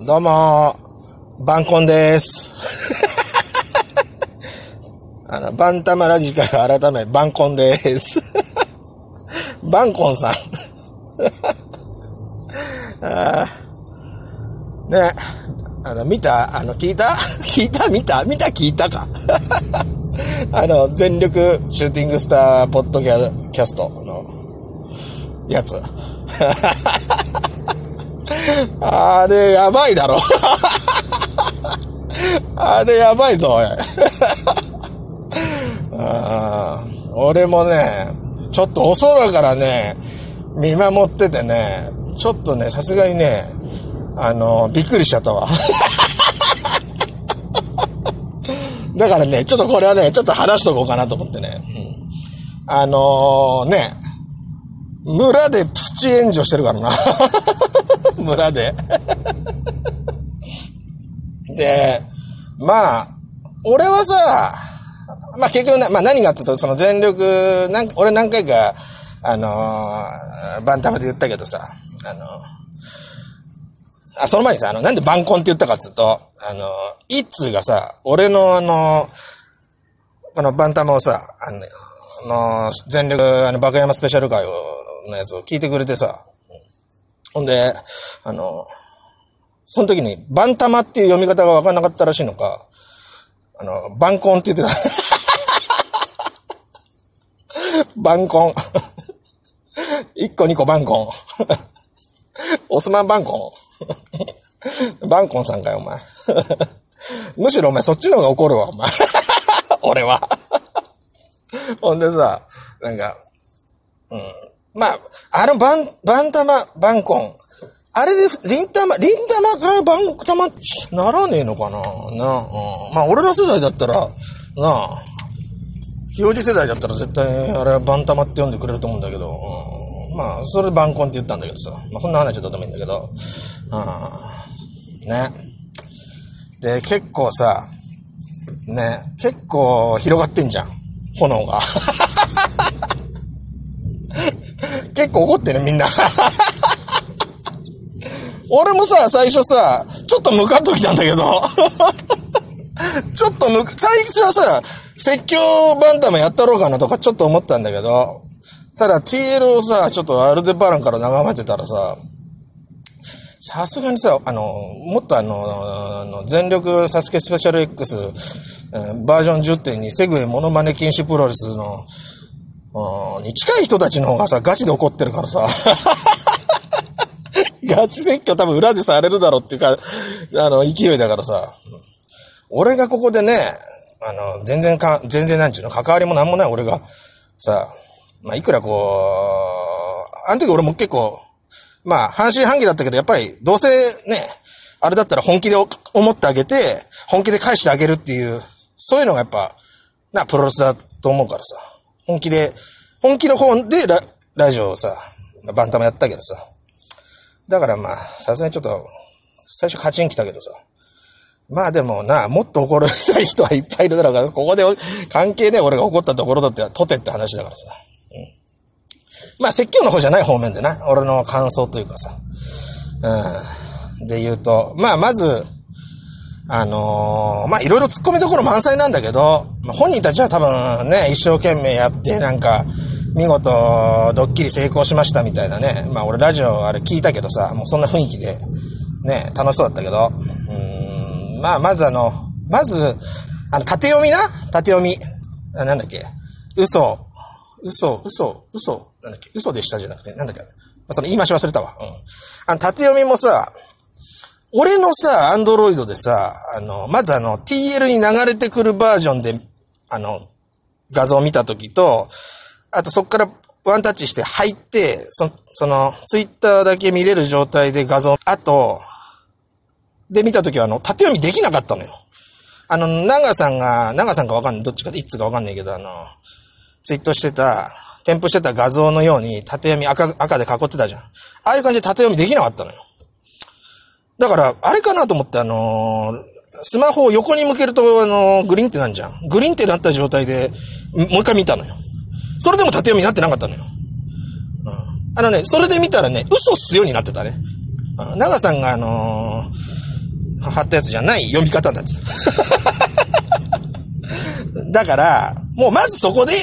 どうも、バンコンです。あの、バンタマラジカル改め、バンコンです。バンコンさん。あね、あの、見た？あの、聞いた？聞いた？見た？見た？聞いたか？あの、全力シューティングスターポッドキャキャストのやつ。あれ、やばいだろ。あれ、やばいぞ、おい。俺もね、ちょっとお空からね、見守っててね、ちょっとね、さすがにね、あの、びっくりしちゃったわ。だからね、ちょっとこれはね、ちょっと話しとこうかなと思ってね。うん、あのね、村でプチ炎上してるからな。村で。で、まあ、俺はさ、まあ結局ね、まあ何がっつうと、その全力、なん俺何回か、あのー、バンタマで言ったけどさ、あのー、あ、その前にさ、あの、なんでバンコンって言ったかっつうと、あのー、一通がさ、俺のあのー、このバンタマをさ、あの、あの、全力、あの、バカ山スペシャル会を、のやつを聞いてくれてさ、ほんで、あの、その時に、バンタマっていう読み方がわかんなかったらしいのか、あの、バンコンって言ってた。バンコン。1個2個バンコン。オスマンバンコン。バンコンさんかよ、お前。むしろお前そっちの方が怒るわ、お前。俺は。ほんでさ、なんか、うん。まあ、あのバン、バンタマ、バンコン。あれで、リンタマ、リンタマからバンタマ、ならねえのかな？なあ、うん。まあ、俺ら世代だったら、なあ、表示世代だったら絶対、あれはバンタマって呼んでくれると思うんだけど、うん、まあ、それバンコンって言ったんだけどさ。まあ、そんな話はどうでもいいんだけど、うん、ね。で、結構さ、ね、結構広がってんじゃん。炎が。結構怒ってる、みんな。俺もさ、最初さ、ちょっとムカっときたんだけど。ちょっとむか、最初はさ、説教バンタムやったろうかなとかちょっと思ったんだけど、ただ TL をさ、ちょっとアルデバランから眺めてたらさ、さすがにさ、あの、もっとあの、あの全力サスケスペシャル X、バージョン10.2セグウェイモノマネ禁止プロレスの、に近い人たちの方がさ、ガチで怒ってるからさ。ガチ説教多分裏でされるだろうっていうか、あの、勢いだからさ。俺がここでね、あの、全然か、全然なんちゅうの、関わりもなんもない俺が、さ、まあ、いくらこう、あの時俺も結構、まあ、半信半疑だったけど、やっぱり、どうせね、あれだったら本気で思ってあげて、本気で返してあげるっていう、そういうのがやっぱ、な、プロレスだと思うからさ。本気で、本気の方でララジオをさ、バンタムやったけどさ。だからまあ、さすがにちょっと、最初カチン来たけどさ。まあでもな、もっと怒りたい人はいっぱいいるだろうから、ここで関係ね俺が怒ったところだって、とてって話だからさ。うん。まあ説教の方じゃない方面でな、俺の感想というかさ。うん。で言うと、まあまず、あのー、まあ、いろいろ突っ込みどころ満載なんだけど、本人たちは多分ね、一生懸命やって、なんか、見事、ドッキリ成功しましたみたいなね。まあ、俺ラジオあれ聞いたけどさ、もうそんな雰囲気で、ね、楽しそうだったけど、うん、まあ、まずあの、まず、あの、縦読みな？縦読み。あなんだっけ？嘘、嘘、嘘、嘘、なんだっけ？嘘でしたじゃなくて、なんだっけ？まあ、その言い回し忘れたわ。うん。あの、縦読みもさ、俺のさ、アンドロイドでさ、あの、まずあの、TL に流れてくるバージョンで、あの、画像を見たときと、あとそっからワンタッチして入って、そその、ツイッターだけ見れる状態で画像、あと、で見たときはあの、縦読みできなかったのよ。あの、長さんが、長さんかわかんない、どっちか、いつかわかんないけど、あの、ツイートしてた、添付してた画像のように縦読み赤、赤で囲ってたじゃん。ああいう感じで縦読みできなかったのよ。だから、あれかなと思って、あのー、スマホを横に向けると、あのー、グリーンってなんじゃん。グリーンってなった状態で、もう一回見たのよ。それでも縦読みになってなかったのよ。うん。あのね、それで見たらね、嘘っすよになってたね。うん。長さんがあのー、貼ったやつじゃない読み方になってた。だから、もうまずそこで、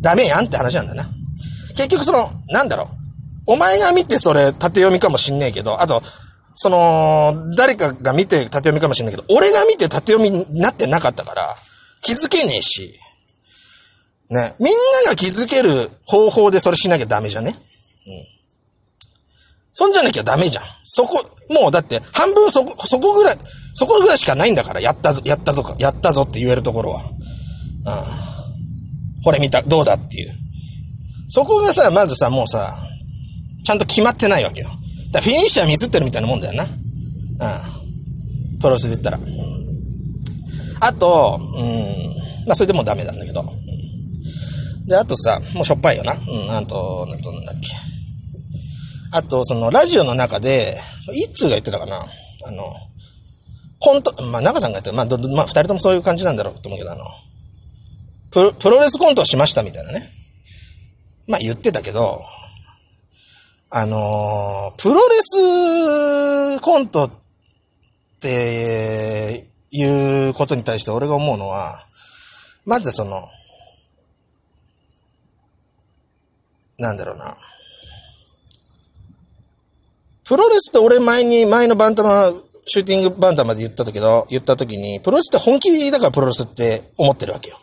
ダメやんって話なんだな。結局その、なんだろう。お前が見てそれ縦読みかもしんねえけど、あと、その、誰かが見て縦読みかもしんないけど、俺が見て縦読みになってなかったから、気づけねえし、ね。みんなが気づける方法でそれしなきゃダメじゃねうん。そんじゃなきゃダメじゃん。そこ、もうだって、半分そこ、そこぐらい、そこぐらいしかないんだから、やったぞ、やったぞか、やったぞって言えるところは。うん。これ見た、どうだっていう。そこがさ、まずさ、もうさ、ちゃんと決まってないわけよ。だからフィニッシャーミスってるみたいなもんだよな。うん。プロレスで言ったら。あと、うん。まあ、それでもダメなんだけど。で、あとさ、もうしょっぱいよな。うん、あと、なんと、なんだっけ。あと、その、ラジオの中で、一通が言ってたかな。あの、コント、まあ、中さんが言ってた、まあ、ど、まあ、二人ともそういう感じなんだろうと思うけど、あの、プロ、プロレスコントをしましたみたいなね。まあ、言ってたけど、あのー、プロレスコントっていうことに対して俺が思うのは、まずその、なんだろうな。プロレスって俺前に、前のバンタマ、シューティングバンタマで言ったけど、言った時に、プロレスって本気だからプロレスって思ってるわけよ。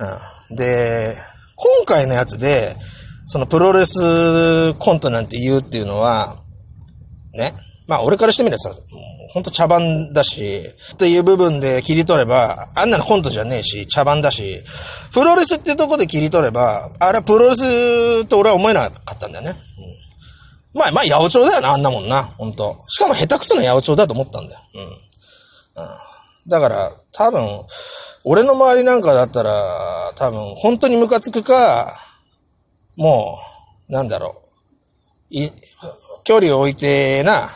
うん。うん。で、今回のやつで、そのプロレスコントなんて言うっていうのは、ね。まあ俺からしてみればさ、ほんと茶番だし、っていう部分で切り取れば、あんなのコントじゃねえし、茶番だし、プロレスってとこで切り取れば、あれはプロレスと俺は思えなかったんだよね。うん、まあ、まあ、八百長だよな、あんなもんな、ほんと。しかも下手くそな八百長だと思ったんだよ。うん。うん、だから、多分、俺の周りなんかだったら、多分、本当にムカつくか、もう、なんだろう。い、距離を置いてな、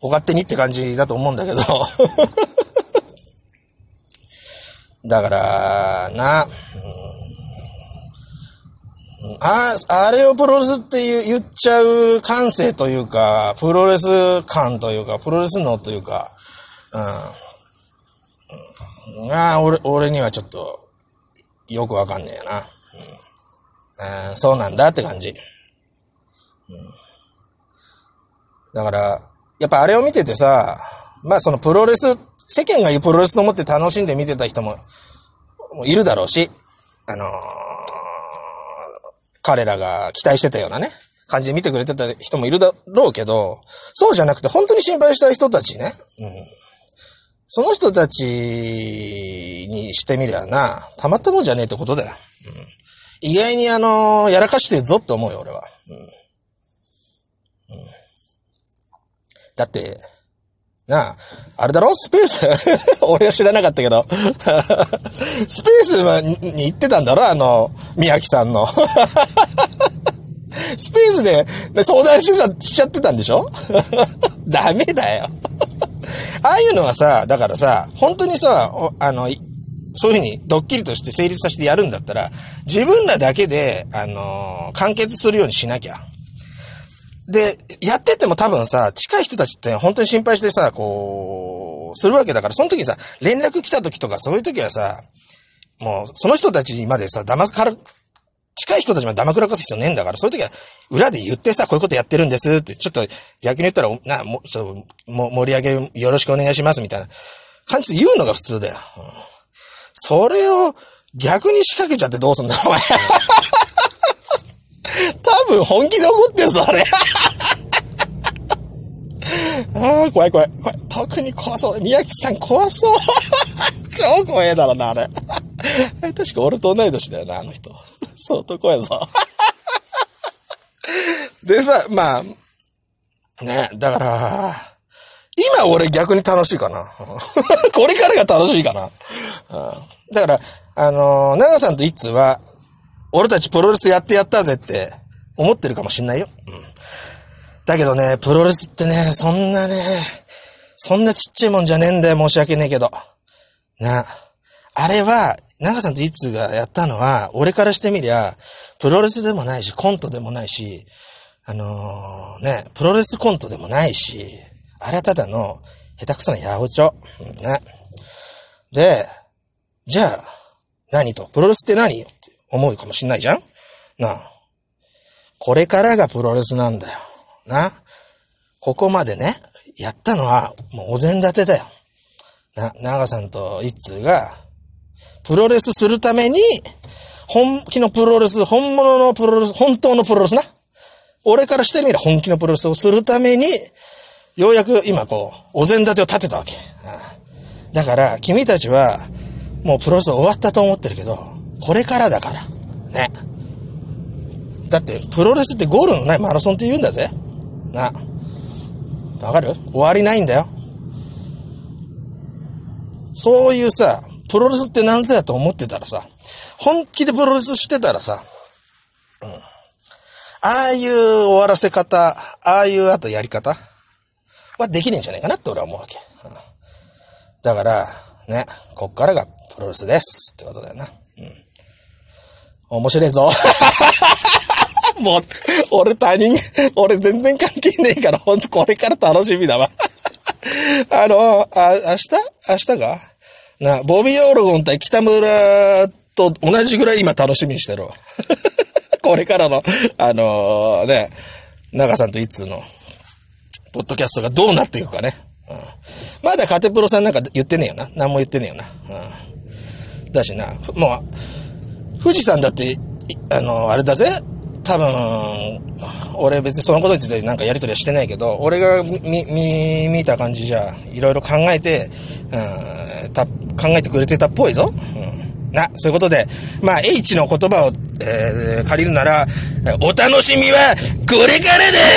お勝手にって感じだと思うんだけど。だから、な、うん、あ、あれをプロレスって言っちゃう感性というか、プロレス感というか、プロレス脳というか、うん。ああ、俺、俺にはちょっと、よくわかんねえな。うん、そうなんだって感じ。うん、だから、やっぱあれを見ててさ、まあそのプロレス、世間が言うプロレスと思って楽しんで見てた人も、いるだろうし、あのー、彼らが期待してたようなね、感じで見てくれてた人もいるだろうけど、そうじゃなくて本当に心配した人たちね、うん。その人たちにしてみりゃな、たまったもんじゃねえってことだよ。うん、意外にあのー、やらかしてるぞって思うよ、俺は。うん。うんだって、なあ、あれだろ？スペース？俺は知らなかったけど。スペースに行ってたんだろ？あの、宮城さんの。スペースで相談ししちゃってたんでしょ？ダメだよ。ああいうのはさ、だからさ、本当にさ、あの、そういうふうにドッキリとして成立させてやるんだったら、自分らだけで、あの完結するようにしなきゃ。で、やってっても多分さ、近い人たちって本当に心配してさ、こう、するわけだから、その時にさ、連絡来た時とかそういう時はさ、もう、その人たちまでさ、騙すから、近い人たちまで騙くらかす必要ねえんだから、そういう時は、裏で言ってさ、こういうことやってるんですって、ちょっと、逆に言ったら、な、もう、ちょっと、も盛り上げよろしくお願いします、みたいな感じで言うのが普通だよ。うん、それを、逆に仕掛けちゃってどうすんだ、お前。多分本気で怒ってるぞ、あれ。ああ、怖い怖い。怖い。特に怖そう。宮城さん怖そう。超怖えだろな、あれ。確か俺と同い年だよな、あの人。相当怖いぞ。でさ、まあ、ね、だから、今俺逆に楽しいかな。これからが楽しいかな。だから、あのー、長さんと一通は、俺たちプロレスやってやったぜって思ってるかもしんないよ。うん。だけどね、プロレスってね、そんなね、そんなちっちゃいもんじゃねえんだよ、申し訳ねえけど。な。あれは、長さんと一通がやったのは、俺からしてみりゃ、プロレスでもないし、コントでもないし、あのー、ね、プロレスコントでもないし、あれはただの下手くそな八百長。うん、で、じゃあ、何と、プロレスって何？思うかもしんないじゃん？なあ。これからがプロレスなんだよ。な。ここまでね、やったのは、もうお膳立てだよ。な、長さんと一通が、プロレスするために、本気のプロレス、本物のプロレス、本当のプロレスな。俺からしてみれば本気のプロレスをするために、ようやく今こう、お膳立てを立てたわけ。だから、君たちは、もうプロレス終わったと思ってるけど、これからだから。ね。だって、プロレスってゴールのないマラソンって言うんだぜ。な。わかる？終わりないんだよ。そういうさ、プロレスって何ぞやと思ってたらさ、本気でプロレスしてたらさ、うん。ああいう終わらせ方、ああいうあとやり方はできねえんじゃないかなって俺は思うわけ。うん、だから、ね、こっからがプロレスですってことだよな。うん。面白いぞ。もう、俺他人、俺全然関係ねえから、ほんとこれから楽しみだわ。あの、あ、明日？明日が？な、ボビー・オーロゴン対北村と同じぐらい今楽しみにしてるわ。これからの、あのー、ね、長さんと一通の、ポッドキャストがどうなっていくかね。うん、まだカテプロさんなんか言ってねえよな。何も言ってねえよな。うん、だしな、もう、富士山だって、あの、あれだぜ。多分、俺別にそのことについてなんかやりとりはしてないけど、俺が見、見、見た感じじゃ、いろいろ考えて、うん、た、考えてくれてたっぽいぞ。うん。な、そういうことで、まあ、H の言葉を、えー、借りるなら、お楽しみは、これからだ